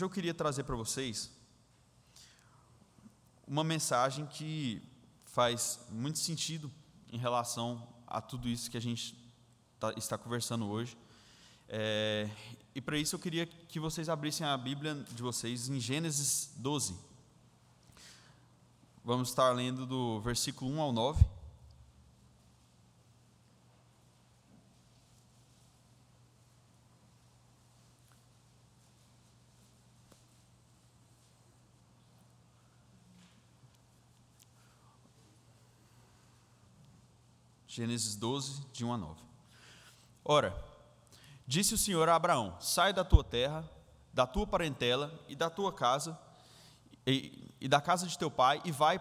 eu queria trazer para vocês uma mensagem que faz muito sentido em relação a tudo isso que a gente tá, está conversando hoje. É, e para isso eu queria que vocês abrissem a Bíblia de vocês em Gênesis 12. Vamos estar lendo do versículo 1 ao 9. Gênesis 12, de 1 a 9. Ora, disse o Senhor a Abraão: Sai da tua terra, da tua parentela e da tua casa, e, e da casa de teu pai, e vai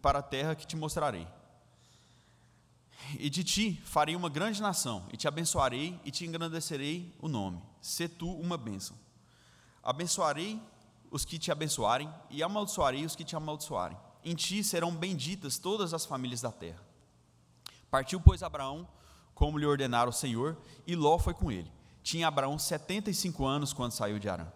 para a terra que te mostrarei. E de ti farei uma grande nação, e te abençoarei e te engrandecerei o nome. Se tu uma bênção. Abençoarei os que te abençoarem, e amaldiçoarei os que te amaldiçoarem. Em ti serão benditas todas as famílias da terra. Partiu, pois, Abraão, como lhe ordenara o Senhor, e Ló foi com ele. Tinha Abraão 75 anos quando saiu de Arã.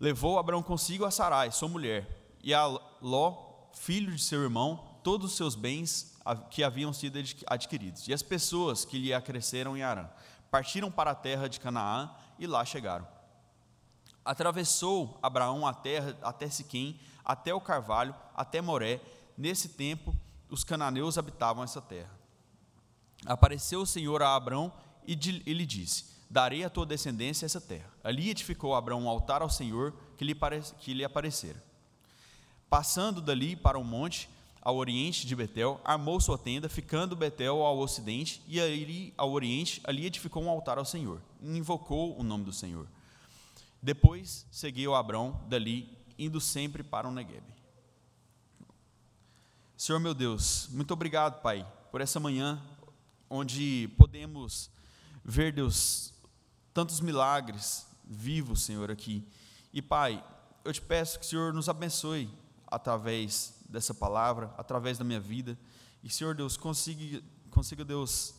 Levou Abraão consigo a Sarai, sua mulher, e a Ló, filho de seu irmão, todos os seus bens que haviam sido adquiridos, e as pessoas que lhe acresceram em Arã. Partiram para a terra de Canaã e lá chegaram. Atravessou Abraão a terra até Siquém, até o Carvalho, até Moré. Nesse tempo, os cananeus habitavam essa terra apareceu o Senhor a Abrão e, lhe disse: Darei à tua descendência essa terra. Ali edificou Abrão um altar ao Senhor que lhe, que lhe aparecera. Passando dali para o monte, ao oriente de Betel, armou sua tenda, ficando Betel ao ocidente, e ali ao oriente, ali edificou um altar ao Senhor, e invocou o nome do Senhor. Depois seguiu Abrão dali, indo sempre para o Negueb. Senhor meu Deus, muito obrigado, Pai, por essa manhã onde podemos ver, Deus, tantos milagres vivos, Senhor, aqui. E, Pai, eu te peço que o Senhor nos abençoe através dessa palavra, através da minha vida. E, Senhor Deus, consiga, consiga Deus,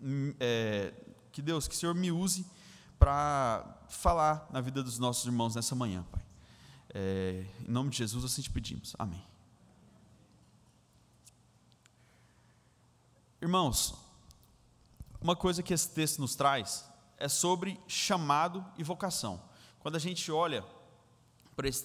hum, é, que Deus, que o Senhor me use para falar na vida dos nossos irmãos nessa manhã, Pai. É, em nome de Jesus, assim te pedimos. Amém. Irmãos, uma coisa que esse texto nos traz é sobre chamado e vocação. Quando a gente olha,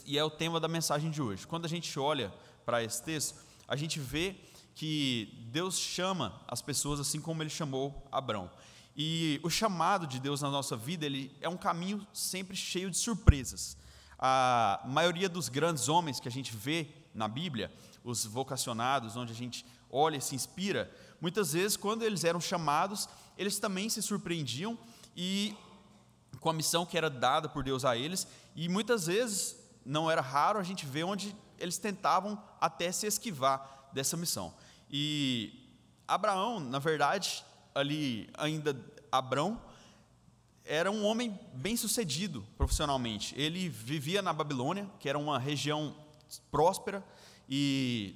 e é o tema da mensagem de hoje, quando a gente olha para esse texto, a gente vê que Deus chama as pessoas assim como ele chamou Abraão. E o chamado de Deus na nossa vida, ele é um caminho sempre cheio de surpresas. A maioria dos grandes homens que a gente vê na Bíblia, os vocacionados, onde a gente olha e se inspira, muitas vezes, quando eles eram chamados, eles também se surpreendiam e com a missão que era dada por Deus a eles, e muitas vezes não era raro a gente ver onde eles tentavam até se esquivar dessa missão. E Abraão, na verdade, ali ainda Abrão era um homem bem sucedido profissionalmente. Ele vivia na Babilônia, que era uma região próspera, e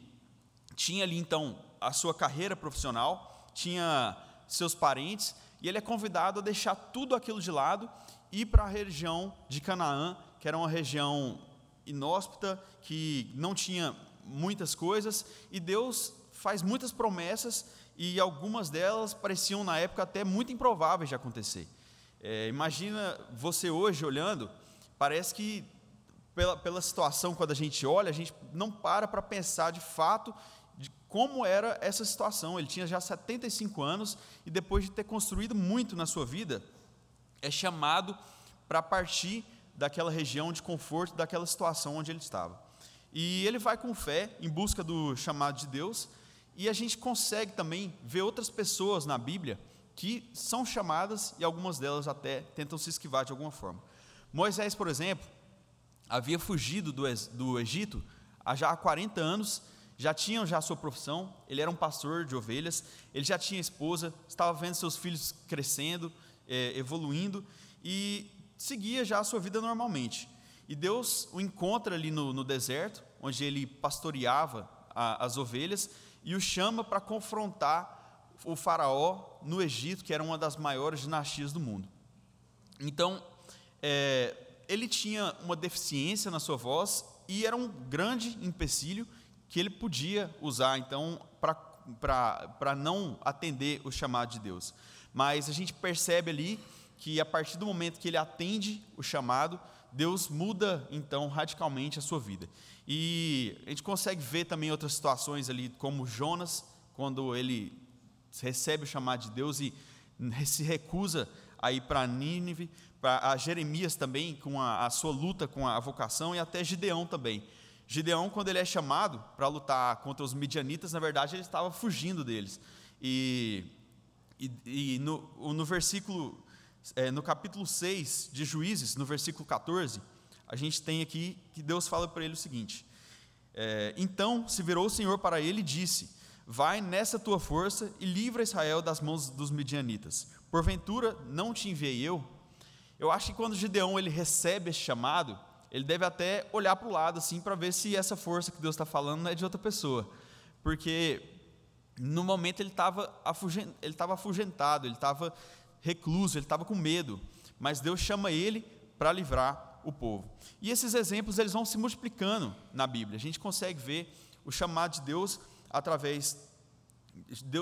tinha ali então a sua carreira profissional, tinha seus parentes, e ele é convidado a deixar tudo aquilo de lado e ir para a região de Canaã, que era uma região inóspita, que não tinha muitas coisas, e Deus faz muitas promessas, e algumas delas pareciam na época até muito improváveis de acontecer. É, imagina você hoje olhando, parece que pela, pela situação, quando a gente olha, a gente não para para pensar de fato como era essa situação. Ele tinha já 75 anos e, depois de ter construído muito na sua vida, é chamado para partir daquela região de conforto, daquela situação onde ele estava. E ele vai com fé em busca do chamado de Deus, e a gente consegue também ver outras pessoas na Bíblia que são chamadas e algumas delas até tentam se esquivar de alguma forma. Moisés, por exemplo, havia fugido do, do Egito há já 40 anos já tinham já a sua profissão, ele era um pastor de ovelhas, ele já tinha esposa, estava vendo seus filhos crescendo, é, evoluindo e seguia já a sua vida normalmente. E Deus o encontra ali no, no deserto, onde ele pastoreava a, as ovelhas, e o chama para confrontar o faraó no Egito, que era uma das maiores dinastias do mundo. Então, é, ele tinha uma deficiência na sua voz e era um grande empecilho que ele podia usar, então, para não atender o chamado de Deus. Mas a gente percebe ali que a partir do momento que ele atende o chamado, Deus muda então radicalmente a sua vida. E a gente consegue ver também outras situações ali, como Jonas, quando ele recebe o chamado de Deus e se recusa a ir para Nínive, para Jeremias também, com a, a, sua luta com a vocação, e até Gideão também. Gideão, quando ele é chamado para lutar contra os midianitas, na verdade ele estava fugindo deles. E, e, e no, no versículo, é, no capítulo 6 de Juízes, no versículo 14, a gente tem aqui que Deus fala para ele o seguinte: é, Então se virou o Senhor para ele e disse: Vai nessa tua força e livra Israel das mãos dos midianitas. Porventura não te enviei eu? Eu acho que quando Gideão ele recebe esse chamado, ele deve até olhar para o lado assim para ver se essa força que Deus está falando não é de outra pessoa, porque no momento ele estava ele estava afugentado, ele estava recluso, ele estava com medo, mas Deus chama ele para livrar o povo. E esses exemplos eles vão se multiplicando na Bíblia. A gente consegue ver o chamado de Deus através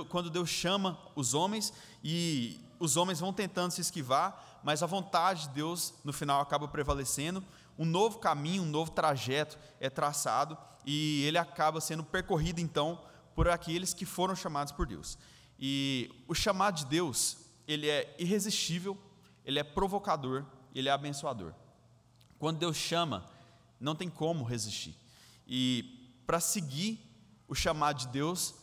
quando Deus chama os homens e os homens vão tentando se esquivar, mas a vontade de Deus no final acaba prevalecendo. Um novo caminho, um novo trajeto é traçado e ele acaba sendo percorrido então por aqueles que foram chamados por Deus. E o chamado de Deus, ele é irresistível, ele é provocador, ele é abençoador. Quando Deus chama, não tem como resistir. E para seguir o chamado de Deus,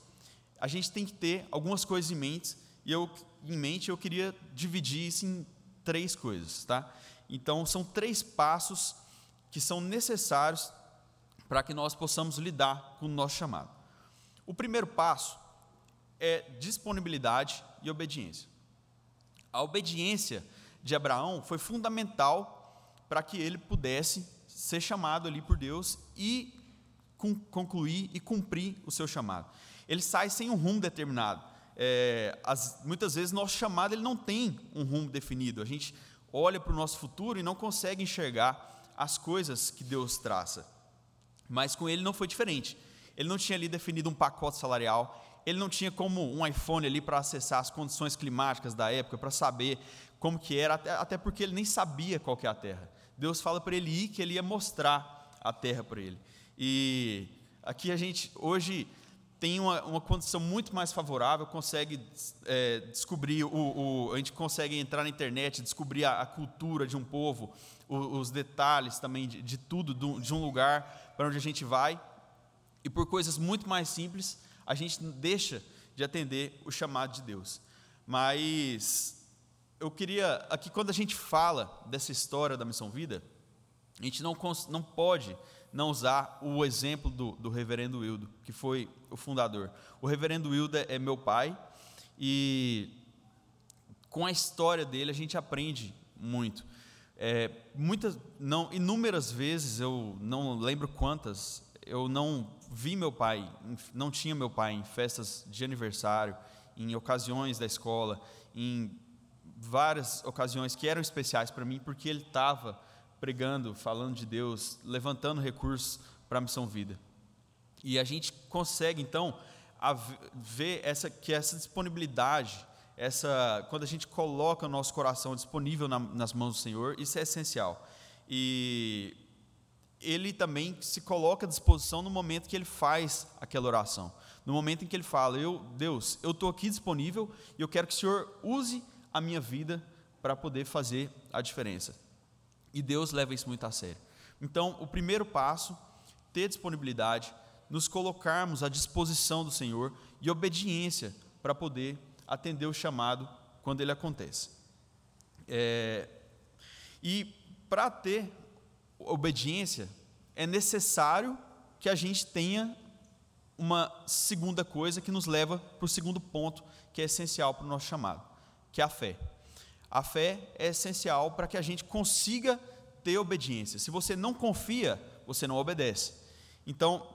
a gente tem que ter algumas coisas em mente, e eu em mente eu queria dividir isso em três coisas, tá? Então são três passos que são necessários para que nós possamos lidar com o nosso chamado. O primeiro passo é disponibilidade e obediência. A obediência de Abraão foi fundamental para que ele pudesse ser chamado ali por Deus e concluir e cumprir o seu chamado. Ele sai sem um rumo determinado. É, as, muitas vezes nosso chamado ele não tem um rumo definido. A gente olha para o nosso futuro e não consegue enxergar as coisas que Deus traça. Mas com ele não foi diferente. Ele não tinha ali definido um pacote salarial, ele não tinha como um iPhone ali para acessar as condições climáticas da época, para saber como que era, até, até porque ele nem sabia qual que é a terra. Deus fala para ele ir que ele ia mostrar a terra para ele. E aqui a gente hoje tem uma, uma condição muito mais favorável, consegue é, descobrir, o, o, a gente consegue entrar na internet, descobrir a, a cultura de um povo, os detalhes também de, de tudo, do, de um lugar para onde a gente vai, e por coisas muito mais simples, a gente deixa de atender o chamado de Deus. Mas eu queria, aqui quando a gente fala dessa história da Missão Vida, a gente não, não pode não usar o exemplo do, do reverendo Wildo, que foi o fundador. O reverendo Wildo é meu pai e com a história dele a gente aprende muito. É, muitas, não, inúmeras vezes eu não lembro quantas, eu não vi meu pai, não tinha meu pai em festas de aniversário, em ocasiões da escola, em várias ocasiões que eram especiais para mim, porque ele estava pregando, falando de Deus, levantando recursos para a missão vida. E a gente consegue então ver essa que essa disponibilidade, essa quando a gente coloca o nosso coração disponível na, nas mãos do Senhor, isso é essencial. E ele também se coloca à disposição no momento que ele faz aquela oração. No momento em que ele fala: "Eu, Deus, eu estou aqui disponível e eu quero que o Senhor use a minha vida para poder fazer a diferença". E Deus leva isso muito a sério. Então, o primeiro passo, ter disponibilidade, nos colocarmos à disposição do Senhor e obediência para poder atender o chamado quando ele acontece. É, e para ter obediência, é necessário que a gente tenha uma segunda coisa que nos leva para o segundo ponto que é essencial para o nosso chamado, que é a fé. A fé é essencial para que a gente consiga ter obediência. Se você não confia, você não obedece. Então,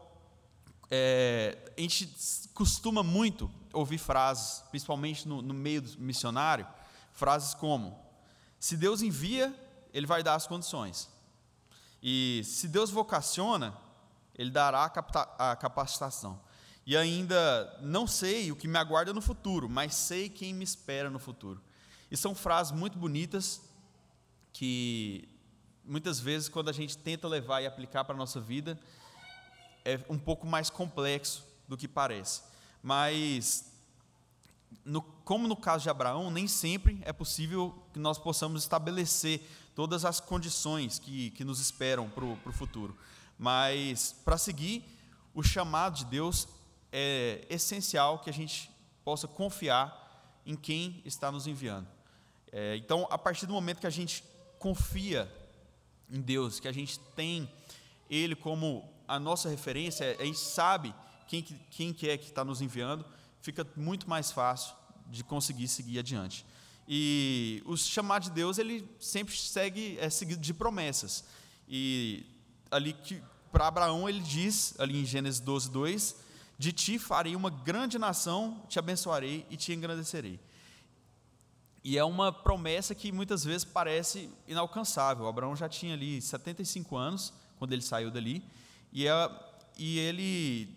é, a gente costuma muito ouvir frases, principalmente no, no meio missionário, frases como: se Deus envia, Ele vai dar as condições. E se Deus vocaciona, Ele dará a capacitação. E ainda não sei o que me aguarda no futuro, mas sei quem me espera no futuro. E são frases muito bonitas que muitas vezes quando a gente tenta levar e aplicar para a nossa vida é um pouco mais complexo do que parece. Mas no, como no caso de Abraão, nem sempre é possível que nós possamos estabelecer todas as condições que, que nos esperam para o futuro. Mas para seguir o chamado de Deus é essencial que a gente possa confiar em quem está nos enviando. É, então, a partir do momento que a gente confia em Deus, que a gente tem Ele como a nossa referência, a gente sabe quem, quem que é que está nos enviando, fica muito mais fácil de conseguir seguir adiante. E o chamado de Deus, ele sempre segue, é seguido de promessas. E ali que para Abraão ele diz, ali em Gênesis 12, 2, de ti farei uma grande nação, te abençoarei e te engrandecerei. E é uma promessa que muitas vezes parece inalcançável. Abraão já tinha ali 75 anos quando ele saiu dali, e, é, e ele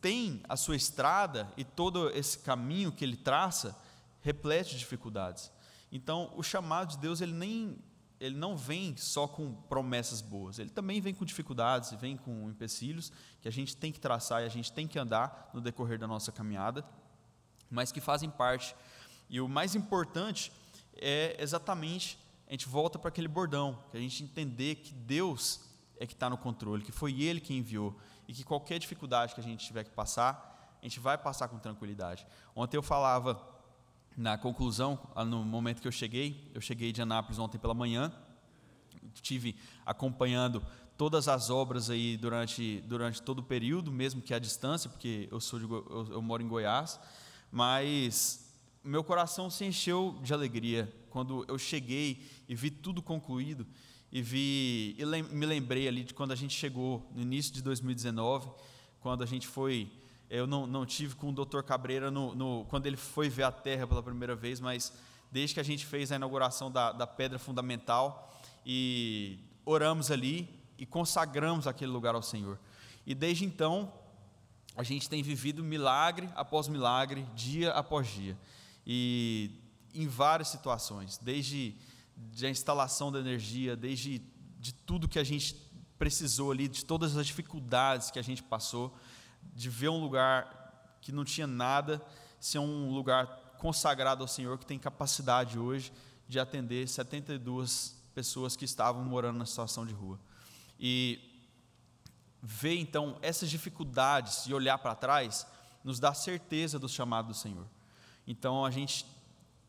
tem a sua estrada e todo esse caminho que ele traça repleto de dificuldades. Então, o chamado de Deus ele nem ele não vem só com promessas boas, ele também vem com dificuldades, vem com empecilhos que a gente tem que traçar e a gente tem que andar no decorrer da nossa caminhada, mas que fazem parte. E o mais importante é exatamente a gente volta para aquele bordão, que a gente entender que Deus é que está no controle, que foi Ele que enviou e que qualquer dificuldade que a gente tiver que passar, a gente vai passar com tranquilidade. Ontem eu falava na conclusão, no momento que eu cheguei, eu cheguei de Anápolis ontem pela manhã, tive acompanhando todas as obras aí durante, durante todo o período, mesmo que à distância, porque eu, sou de, eu, eu moro em Goiás, mas meu coração se encheu de alegria quando eu cheguei e vi tudo concluído e vi e me lembrei ali de quando a gente chegou no início de 2019, quando a gente foi eu não, não tive com o Dr. Cabreira no, no, quando ele foi ver a Terra pela primeira vez, mas desde que a gente fez a inauguração da, da pedra fundamental e oramos ali e consagramos aquele lugar ao Senhor. E desde então, a gente tem vivido milagre após milagre, dia após dia. E em várias situações, desde a instalação da energia, desde de tudo que a gente precisou ali, de todas as dificuldades que a gente passou, de ver um lugar que não tinha nada, ser um lugar consagrado ao Senhor, que tem capacidade hoje de atender 72 pessoas que estavam morando na situação de rua. E ver então essas dificuldades e olhar para trás, nos dá certeza do chamado do Senhor. Então a gente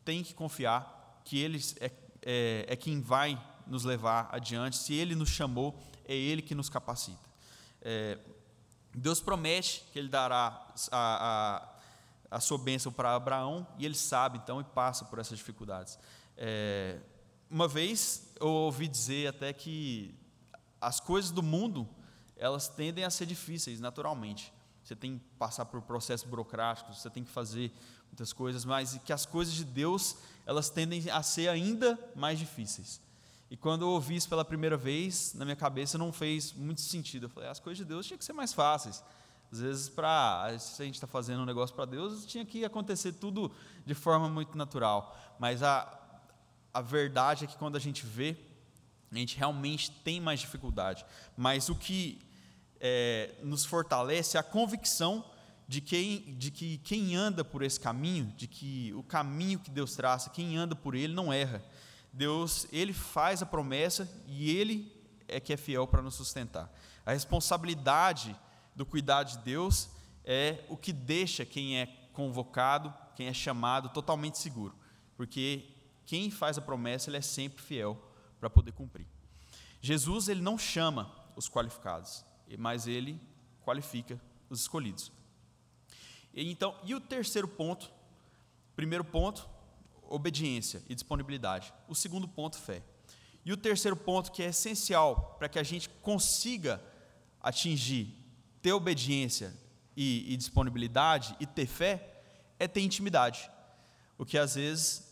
tem que confiar que Ele é, é, é quem vai nos levar adiante. Se Ele nos chamou, é Ele que nos capacita. É, Deus promete que Ele dará a, a, a sua bênção para Abraão e ele sabe então e passa por essas dificuldades. É, uma vez eu ouvi dizer até que as coisas do mundo elas tendem a ser difíceis naturalmente. Você tem que passar por processos burocráticos, você tem que fazer muitas coisas, mas que as coisas de Deus elas tendem a ser ainda mais difíceis. E quando eu ouvi isso pela primeira vez, na minha cabeça não fez muito sentido. Eu falei, as coisas de Deus tinham que ser mais fáceis. Às vezes, para se a gente está fazendo um negócio para Deus, tinha que acontecer tudo de forma muito natural. Mas a, a verdade é que quando a gente vê, a gente realmente tem mais dificuldade. Mas o que é, nos fortalece a convicção de, quem, de que quem anda por esse caminho, de que o caminho que Deus traça, quem anda por ele não erra. Deus, ele faz a promessa e ele é que é fiel para nos sustentar. A responsabilidade do cuidado de Deus é o que deixa quem é convocado, quem é chamado totalmente seguro, porque quem faz a promessa ele é sempre fiel para poder cumprir. Jesus ele não chama os qualificados, mas ele qualifica os escolhidos. E então, e o terceiro ponto, primeiro ponto, obediência e disponibilidade. O segundo ponto, fé. E o terceiro ponto, que é essencial para que a gente consiga atingir, ter obediência e, e disponibilidade e ter fé, é ter intimidade. O que às vezes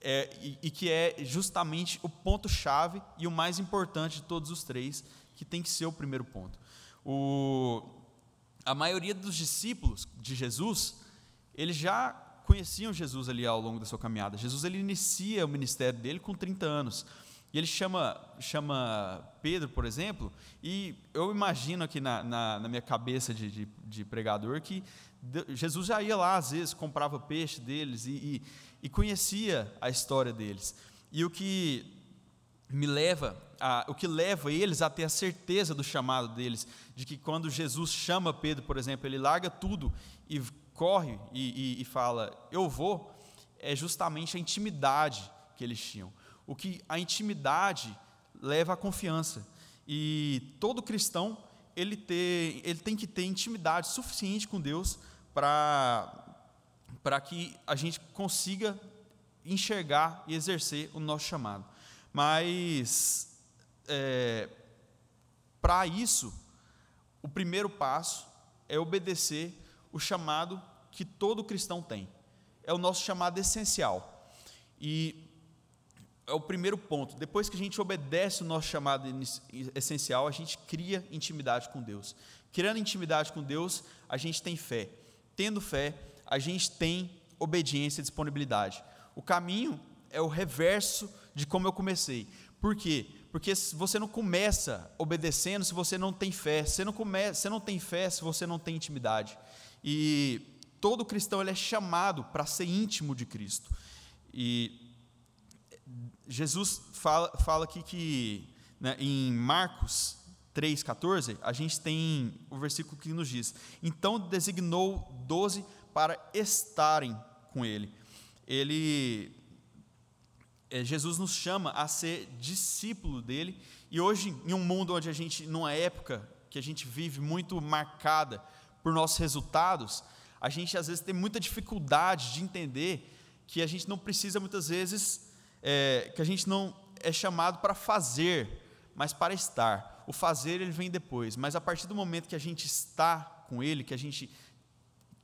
é, e, e que é justamente o ponto-chave e o mais importante de todos os três, que tem que ser o primeiro ponto. O, a maioria dos discípulos de Jesus, eles já conheciam Jesus ali ao longo da sua caminhada. Jesus ele inicia o ministério dele com 30 anos. E ele chama, chama Pedro, por exemplo, e eu imagino aqui na, na, na minha cabeça de, de, de, pregador que Jesus já ia lá, às vezes, comprava peixe deles e, e, e conhecia a história deles. E o que me leva, a, o que leva eles a ter a certeza do chamado deles, de que quando Jesus chama Pedro, por exemplo, ele larga tudo e corre e, e, e fala, eu vou, é justamente a intimidade que eles tinham o que a intimidade leva à confiança. E todo cristão, ele, ter, ele tem que ter intimidade suficiente com Deus para que a gente consiga enxergar e exercer o nosso chamado. Mas, é, para isso, o primeiro passo é obedecer o chamado que todo cristão tem. É o nosso chamado essencial. E é o primeiro ponto. Depois que a gente obedece o nosso chamado essencial, a gente cria intimidade com Deus. Criando intimidade com Deus, a gente tem fé. Tendo fé, a gente tem obediência e disponibilidade. O caminho é o reverso de como eu comecei. Por quê? Porque você não começa obedecendo se você não tem fé. Você não, come, você não tem fé se você não tem intimidade. E todo cristão ele é chamado para ser íntimo de Cristo. E Jesus fala, fala aqui que né, em Marcos 3,14, a gente tem o versículo que nos diz: Então designou doze para estarem com ele. Ele, Jesus nos chama a ser discípulo dele, e hoje, em um mundo onde a gente, numa época que a gente vive muito marcada por nossos resultados, a gente às vezes tem muita dificuldade de entender que a gente não precisa muitas vezes é, que a gente não é chamado para fazer, mas para estar. O fazer ele vem depois, mas a partir do momento que a gente está com Ele, que a gente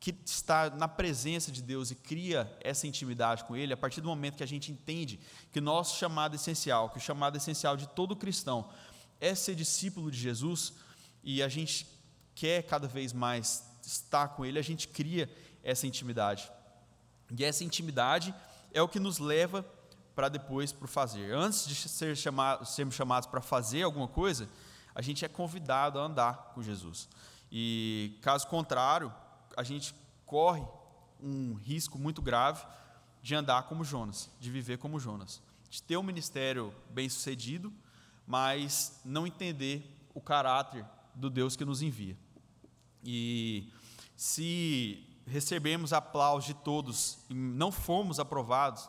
que está na presença de Deus e cria essa intimidade com Ele, a partir do momento que a gente entende que nosso chamado essencial, que o chamado essencial de todo cristão é ser discípulo de Jesus, e a gente quer cada vez mais estar com Ele, a gente cria essa intimidade. E essa intimidade é o que nos leva para depois para o fazer. Antes de ser chamado, sermos chamados para fazer alguma coisa, a gente é convidado a andar com Jesus. E caso contrário, a gente corre um risco muito grave de andar como Jonas, de viver como Jonas, de ter um ministério bem sucedido, mas não entender o caráter do Deus que nos envia. E se recebemos aplausos de todos e não fomos aprovados,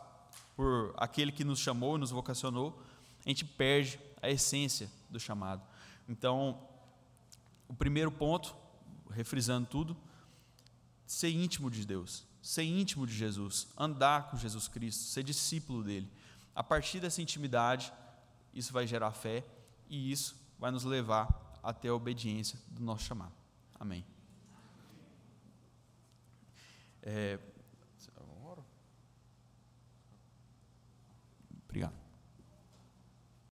por aquele que nos chamou, nos vocacionou, a gente perde a essência do chamado. Então, o primeiro ponto, refrisando tudo, ser íntimo de Deus, ser íntimo de Jesus, andar com Jesus Cristo, ser discípulo dele. A partir dessa intimidade, isso vai gerar fé e isso vai nos levar até a obediência do nosso chamado. Amém. É, Obrigado.